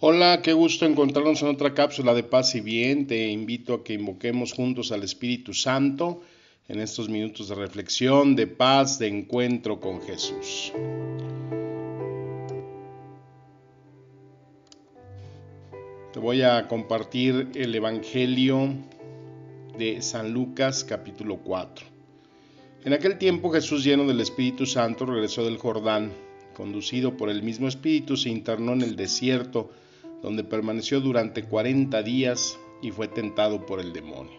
Hola, qué gusto encontrarnos en otra cápsula de paz y bien. Te invito a que invoquemos juntos al Espíritu Santo en estos minutos de reflexión, de paz, de encuentro con Jesús. Te voy a compartir el Evangelio de San Lucas capítulo 4. En aquel tiempo Jesús lleno del Espíritu Santo regresó del Jordán. Conducido por el mismo Espíritu se internó en el desierto, donde permaneció durante cuarenta días y fue tentado por el demonio.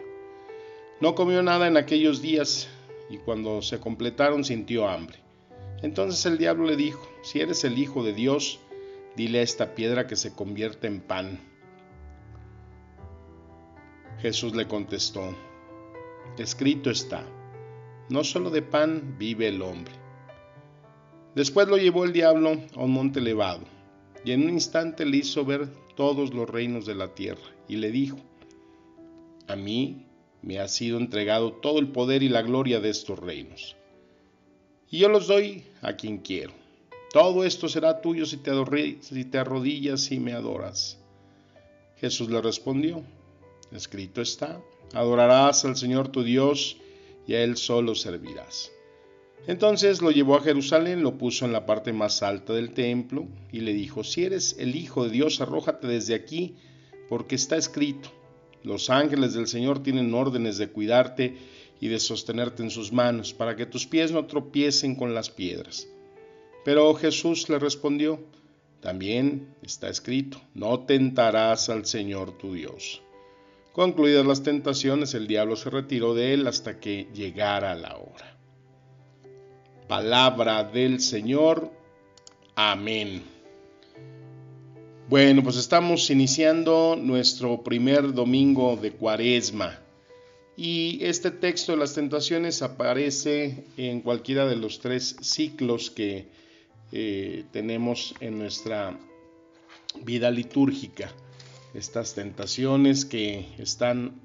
No comió nada en aquellos días y cuando se completaron sintió hambre. Entonces el diablo le dijo, si eres el Hijo de Dios, dile a esta piedra que se convierta en pan. Jesús le contestó, escrito está, no solo de pan vive el hombre. Después lo llevó el diablo a un monte elevado, y en un instante le hizo ver todos los reinos de la tierra, y le dijo, a mí me ha sido entregado todo el poder y la gloria de estos reinos. Y yo los doy a quien quiero. Todo esto será tuyo si te, si te arrodillas y me adoras. Jesús le respondió, escrito está, adorarás al Señor tu Dios y a Él solo servirás. Entonces lo llevó a Jerusalén, lo puso en la parte más alta del templo y le dijo, si eres el Hijo de Dios, arrójate desde aquí, porque está escrito, los ángeles del Señor tienen órdenes de cuidarte y de sostenerte en sus manos, para que tus pies no tropiecen con las piedras. Pero Jesús le respondió, también está escrito, no tentarás al Señor tu Dios. Concluidas las tentaciones, el diablo se retiró de él hasta que llegara la hora. Palabra del Señor. Amén. Bueno, pues estamos iniciando nuestro primer domingo de cuaresma. Y este texto de las tentaciones aparece en cualquiera de los tres ciclos que eh, tenemos en nuestra vida litúrgica. Estas tentaciones que están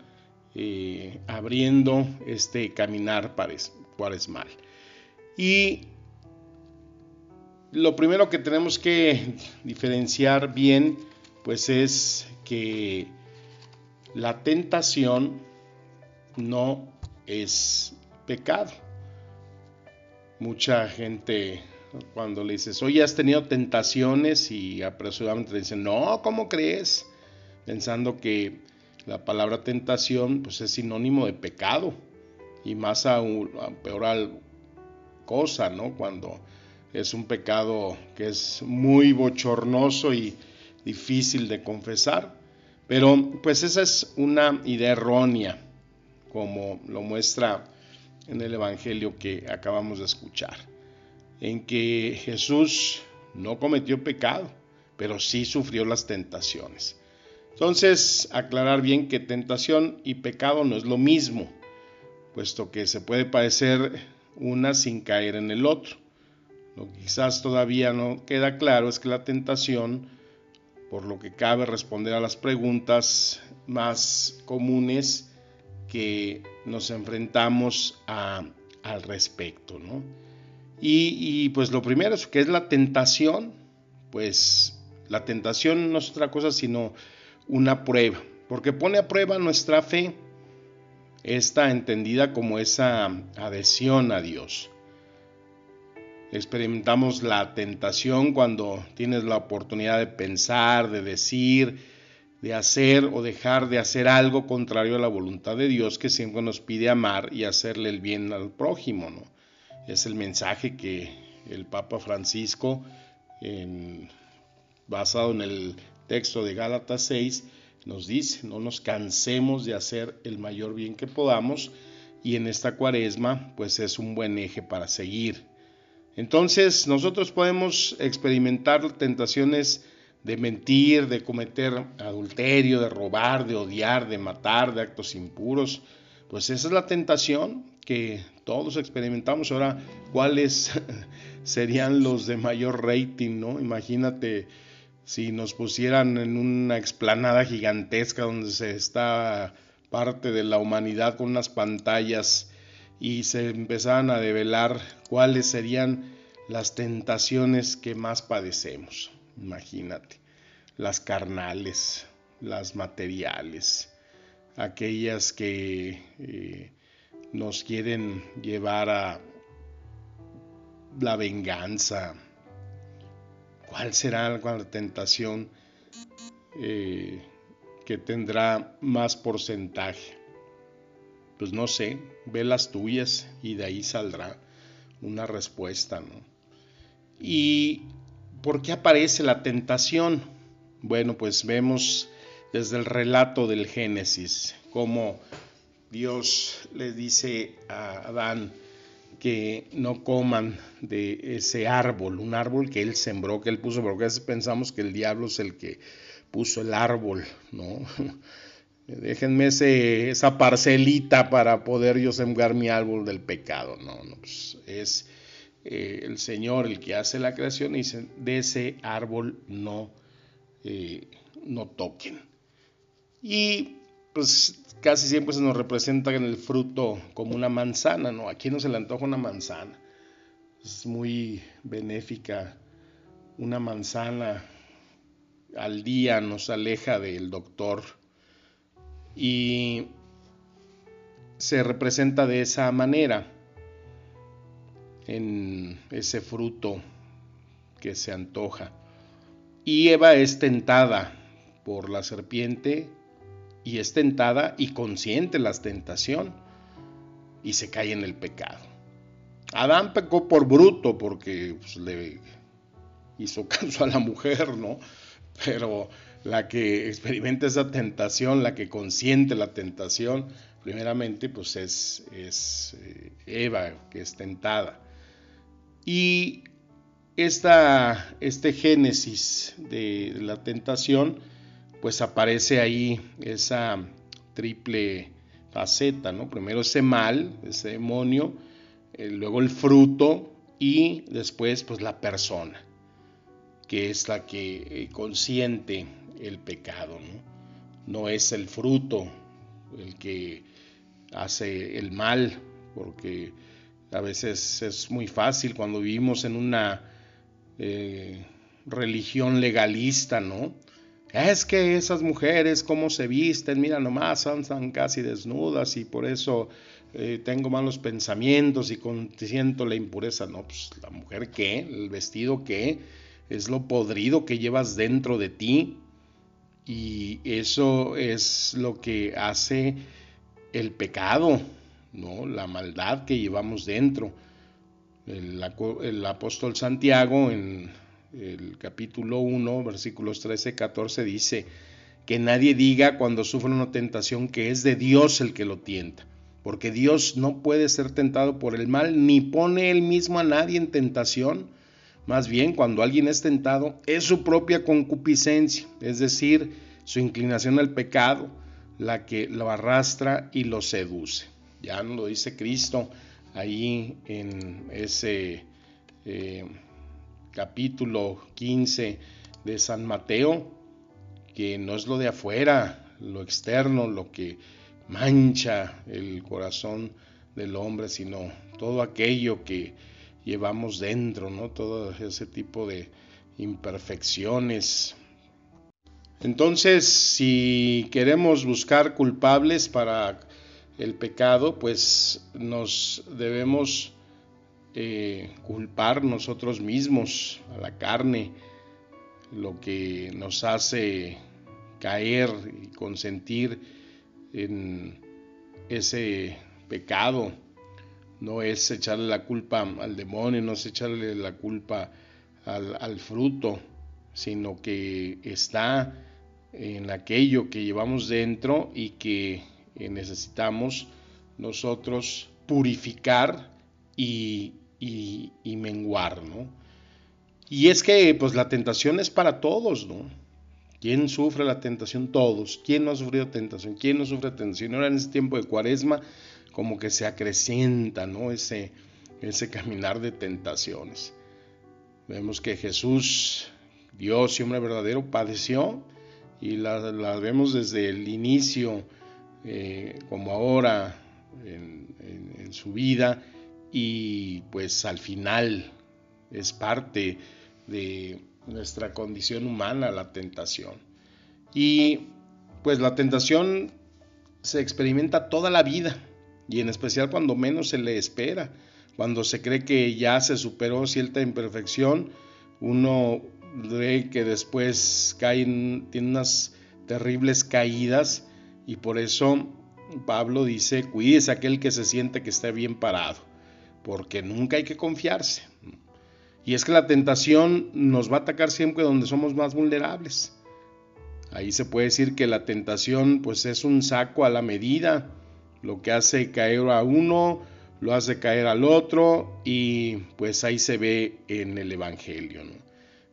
eh, abriendo este caminar cuaresmal. Y lo primero que tenemos que diferenciar bien, pues es que la tentación no es pecado. Mucha gente cuando le dices, oye, has tenido tentaciones y apresuradamente dicen, no, ¿cómo crees? Pensando que la palabra tentación pues es sinónimo de pecado y más aún peor cosa, ¿no? Cuando es un pecado que es muy bochornoso y difícil de confesar, pero pues esa es una idea errónea, como lo muestra en el Evangelio que acabamos de escuchar, en que Jesús no cometió pecado, pero sí sufrió las tentaciones. Entonces, aclarar bien que tentación y pecado no es lo mismo, puesto que se puede parecer una sin caer en el otro. Lo que quizás todavía no queda claro es que la tentación, por lo que cabe responder a las preguntas más comunes que nos enfrentamos al respecto, ¿no? Y, y, pues lo primero es que es la tentación, pues la tentación no es otra cosa sino una prueba, porque pone a prueba nuestra fe, está entendida como esa adhesión a Dios. Experimentamos la tentación cuando tienes la oportunidad de pensar, de decir, de hacer o dejar de hacer algo contrario a la voluntad de Dios que siempre nos pide amar y hacerle el bien al prójimo. ¿no? Es el mensaje que el Papa Francisco, basado en el texto de Gálatas 6, nos dice, no nos cansemos de hacer el mayor bien que podamos y en esta cuaresma pues es un buen eje para seguir. Entonces nosotros podemos experimentar tentaciones de mentir, de cometer adulterio, de robar, de odiar, de matar, de actos impuros. Pues esa es la tentación que todos experimentamos. Ahora, ¿cuáles serían los de mayor rating? ¿no? Imagínate si nos pusieran en una explanada gigantesca donde se está parte de la humanidad con unas pantallas y se empezaban a develar cuáles serían las tentaciones que más padecemos, imagínate, las carnales, las materiales, aquellas que eh, nos quieren llevar a la venganza. ¿Cuál será la tentación eh, que tendrá más porcentaje? Pues no sé, ve las tuyas y de ahí saldrá una respuesta, ¿no? ¿Y por qué aparece la tentación? Bueno, pues vemos desde el relato del Génesis cómo Dios le dice a Adán que no coman de ese árbol, un árbol que él sembró, que él puso, porque a veces pensamos que el diablo es el que puso el árbol, ¿no? Déjenme esa parcelita para poder yo sembrar mi árbol del pecado, no, no, pues es eh, el Señor el que hace la creación y dice, de ese árbol no, eh, no toquen. Y pues casi siempre se nos representa en el fruto como una manzana, ¿no? Aquí no se le antoja una manzana. Es muy benéfica. Una manzana al día nos aleja del doctor y se representa de esa manera en ese fruto que se antoja. Y Eva es tentada por la serpiente y es tentada y consciente la tentación y se cae en el pecado. Adán pecó por bruto porque pues, le hizo caso a la mujer, ¿no? Pero la que experimenta esa tentación, la que consiente la tentación, primeramente pues es, es eh, Eva que es tentada. Y esta, este génesis de la tentación pues aparece ahí esa triple faceta, ¿no? Primero ese mal, ese demonio, eh, luego el fruto y después pues la persona, que es la que eh, consiente el pecado, ¿no? No es el fruto el que hace el mal, porque a veces es muy fácil cuando vivimos en una eh, religión legalista, ¿no? Es que esas mujeres, cómo se visten, mira nomás, están casi desnudas y por eso eh, tengo malos pensamientos y siento la impureza. No, pues la mujer qué, el vestido qué, es lo podrido que llevas dentro de ti y eso es lo que hace el pecado, ¿no? La maldad que llevamos dentro. El apóstol Santiago en el capítulo 1, versículos 13, 14 dice, que nadie diga cuando sufre una tentación que es de Dios el que lo tienta, porque Dios no puede ser tentado por el mal, ni pone él mismo a nadie en tentación. Más bien, cuando alguien es tentado, es su propia concupiscencia, es decir, su inclinación al pecado, la que lo arrastra y lo seduce. Ya lo dice Cristo ahí en ese eh, capítulo 15 de San Mateo, que no es lo de afuera, lo externo, lo que mancha el corazón del hombre, sino todo aquello que llevamos dentro, ¿no? Todo ese tipo de imperfecciones. Entonces, si queremos buscar culpables para el pecado, pues nos debemos eh, culpar nosotros mismos a la carne, lo que nos hace caer y consentir en ese pecado. No es echarle la culpa al demonio, no es echarle la culpa al, al fruto, sino que está en aquello que llevamos dentro y que necesitamos nosotros purificar y y, menguar, ¿no? Y es que pues la tentación es para todos, ¿no? ¿Quién sufre la tentación? Todos. ¿Quién no ha sufrido tentación? ¿Quién no sufre tentación? Ahora en este tiempo de cuaresma como que se acrecienta, ¿no? Ese, ese caminar de tentaciones. Vemos que Jesús, Dios y hombre verdadero, padeció y la, vemos desde el inicio, eh, como ahora en su vida, y pues al final es parte de nuestra condición humana la tentación. Y pues la tentación se experimenta toda la vida y en especial cuando menos se le espera, cuando se cree que ya se superó cierta imperfección, uno ve que después caen, tiene unas terribles caídas y por eso Pablo dice, cuídese aquel que se siente que está bien parado, porque nunca hay que confiarse. Y es que la tentación nos va a atacar siempre donde somos más vulnerables. Ahí se puede decir que la tentación pues es un saco a la medida, lo que hace caer a uno, lo hace caer al otro y pues ahí se ve en el Evangelio.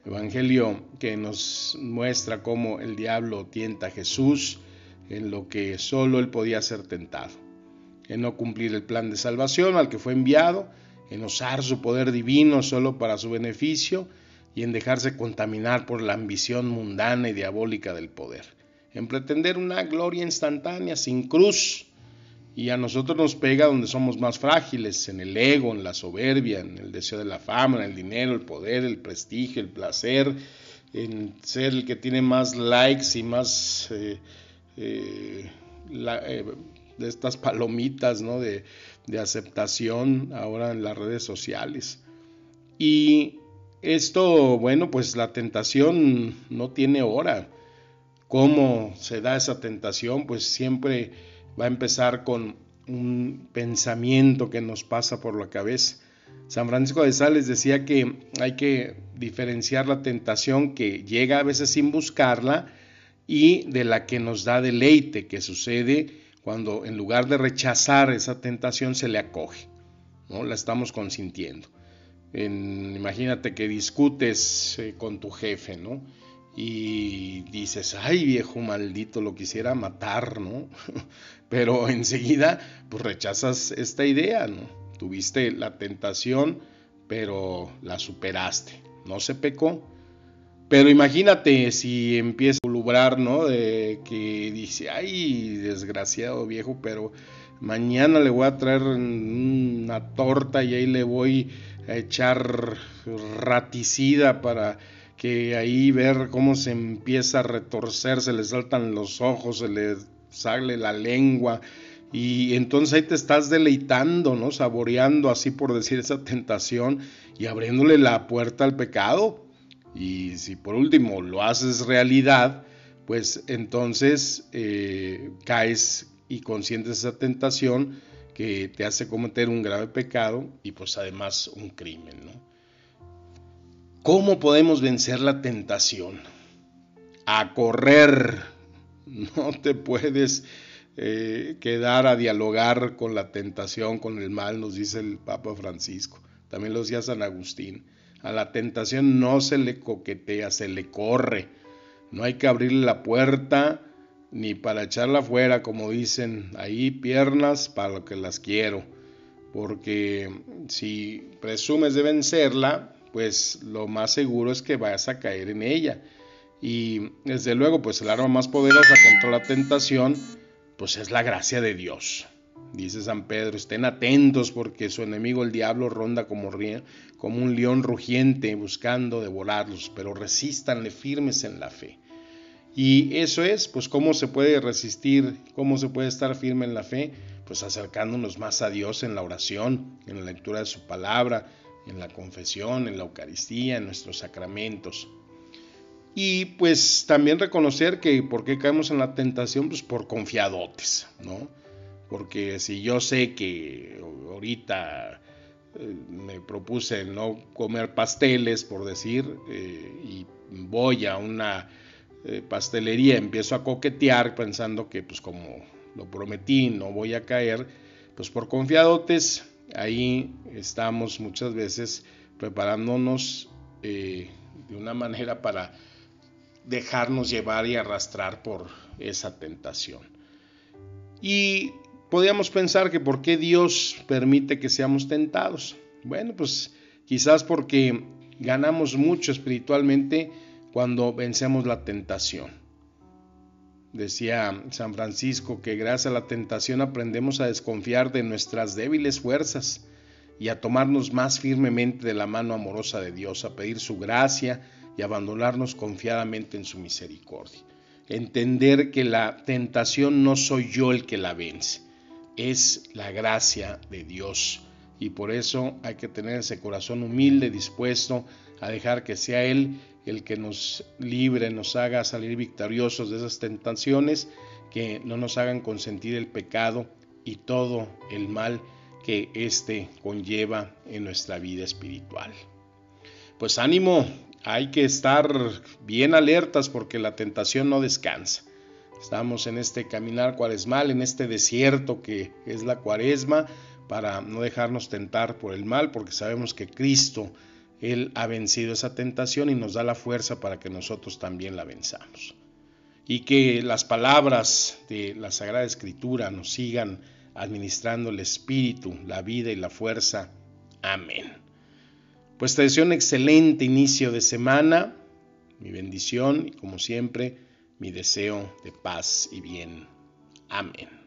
Evangelio que nos muestra cómo el diablo tienta a Jesús en lo que solo él podía ser tentado, en no cumplir el plan de salvación al que fue enviado, en usar su poder divino solo para su beneficio y en dejarse contaminar por la ambición mundana y diabólica del poder, en pretender una gloria instantánea sin cruz. Y a nosotros nos pega donde somos más frágiles, en el ego, en la soberbia, en el deseo de la fama, en el dinero, el poder, el prestigio, el placer, en ser el que tiene más likes y más eh, eh, eh, de estas palomitas ¿no? de, de aceptación ahora en las redes sociales. Y esto, bueno, pues la tentación no tiene hora. ¿Cómo se da esa tentación? Pues siempre va a empezar con un pensamiento que nos pasa por la cabeza. San Francisco de Sales decía que hay que diferenciar la tentación que llega a veces sin buscarla y de la que nos da deleite, que sucede cuando en lugar de rechazar esa tentación se le acoge, ¿no? La estamos consintiendo. imagínate que discutes eh, con tu jefe, ¿no? Y dices, ay viejo maldito, lo quisiera matar, ¿no? Pero enseguida, pues rechazas esta idea, ¿no? Tuviste la tentación, pero la superaste. No se pecó, pero imagínate si empieza a lubrar, ¿no? De que dice, ay, desgraciado viejo, pero mañana le voy a traer una torta y ahí le voy a echar raticida para que ahí ver cómo se empieza a retorcer, se le saltan los ojos, se le sale la lengua. Y entonces ahí te estás deleitando, ¿no? Saboreando, así por decir, esa tentación y abriéndole la puerta al pecado. Y si por último lo haces realidad, pues entonces eh, caes y consientes esa tentación que te hace cometer un grave pecado y pues además un crimen. ¿Cómo podemos vencer la tentación? A correr. No te puedes eh, quedar a dialogar con la tentación, con el mal, nos dice el Papa Francisco. También lo decía San Agustín. A la tentación no se le coquetea, se le corre. No hay que abrirle la puerta ni para echarla fuera, como dicen ahí, piernas para lo que las quiero. Porque si presumes de vencerla, pues lo más seguro es que vayas a caer en ella. Y desde luego, pues el arma más poderosa contra la tentación, pues es la gracia de Dios. Dice San Pedro, estén atentos porque su enemigo el diablo ronda como, como un león rugiente buscando devorarlos, pero resístanle firmes en la fe. Y eso es, pues, cómo se puede resistir, cómo se puede estar firme en la fe, pues acercándonos más a Dios en la oración, en la lectura de su palabra, en la confesión, en la Eucaristía, en nuestros sacramentos. Y pues también reconocer que por qué caemos en la tentación, pues por confiadotes, ¿no? Porque si yo sé que ahorita eh, me propuse no comer pasteles, por decir, eh, y voy a una eh, pastelería, empiezo a coquetear pensando que pues como lo prometí, no voy a caer, pues por confiadotes, ahí estamos muchas veces preparándonos de una manera para dejarnos llevar y arrastrar por esa tentación. Y podríamos pensar que por qué Dios permite que seamos tentados. Bueno, pues quizás porque ganamos mucho espiritualmente cuando vencemos la tentación. Decía San Francisco que gracias a la tentación aprendemos a desconfiar de nuestras débiles fuerzas y a tomarnos más firmemente de la mano amorosa de Dios, a pedir su gracia y abandonarnos confiadamente en su misericordia. Entender que la tentación no soy yo el que la vence, es la gracia de Dios. Y por eso hay que tener ese corazón humilde, dispuesto a dejar que sea Él el que nos libre, nos haga salir victoriosos de esas tentaciones, que no nos hagan consentir el pecado y todo el mal que éste conlleva en nuestra vida espiritual. Pues ánimo, hay que estar bien alertas porque la tentación no descansa. Estamos en este caminar cuaresmal, en este desierto que es la cuaresma, para no dejarnos tentar por el mal, porque sabemos que Cristo, Él ha vencido esa tentación y nos da la fuerza para que nosotros también la venzamos. Y que las palabras de la Sagrada Escritura nos sigan administrando el espíritu, la vida y la fuerza. Amén. Pues te deseo un excelente inicio de semana, mi bendición y como siempre mi deseo de paz y bien. Amén.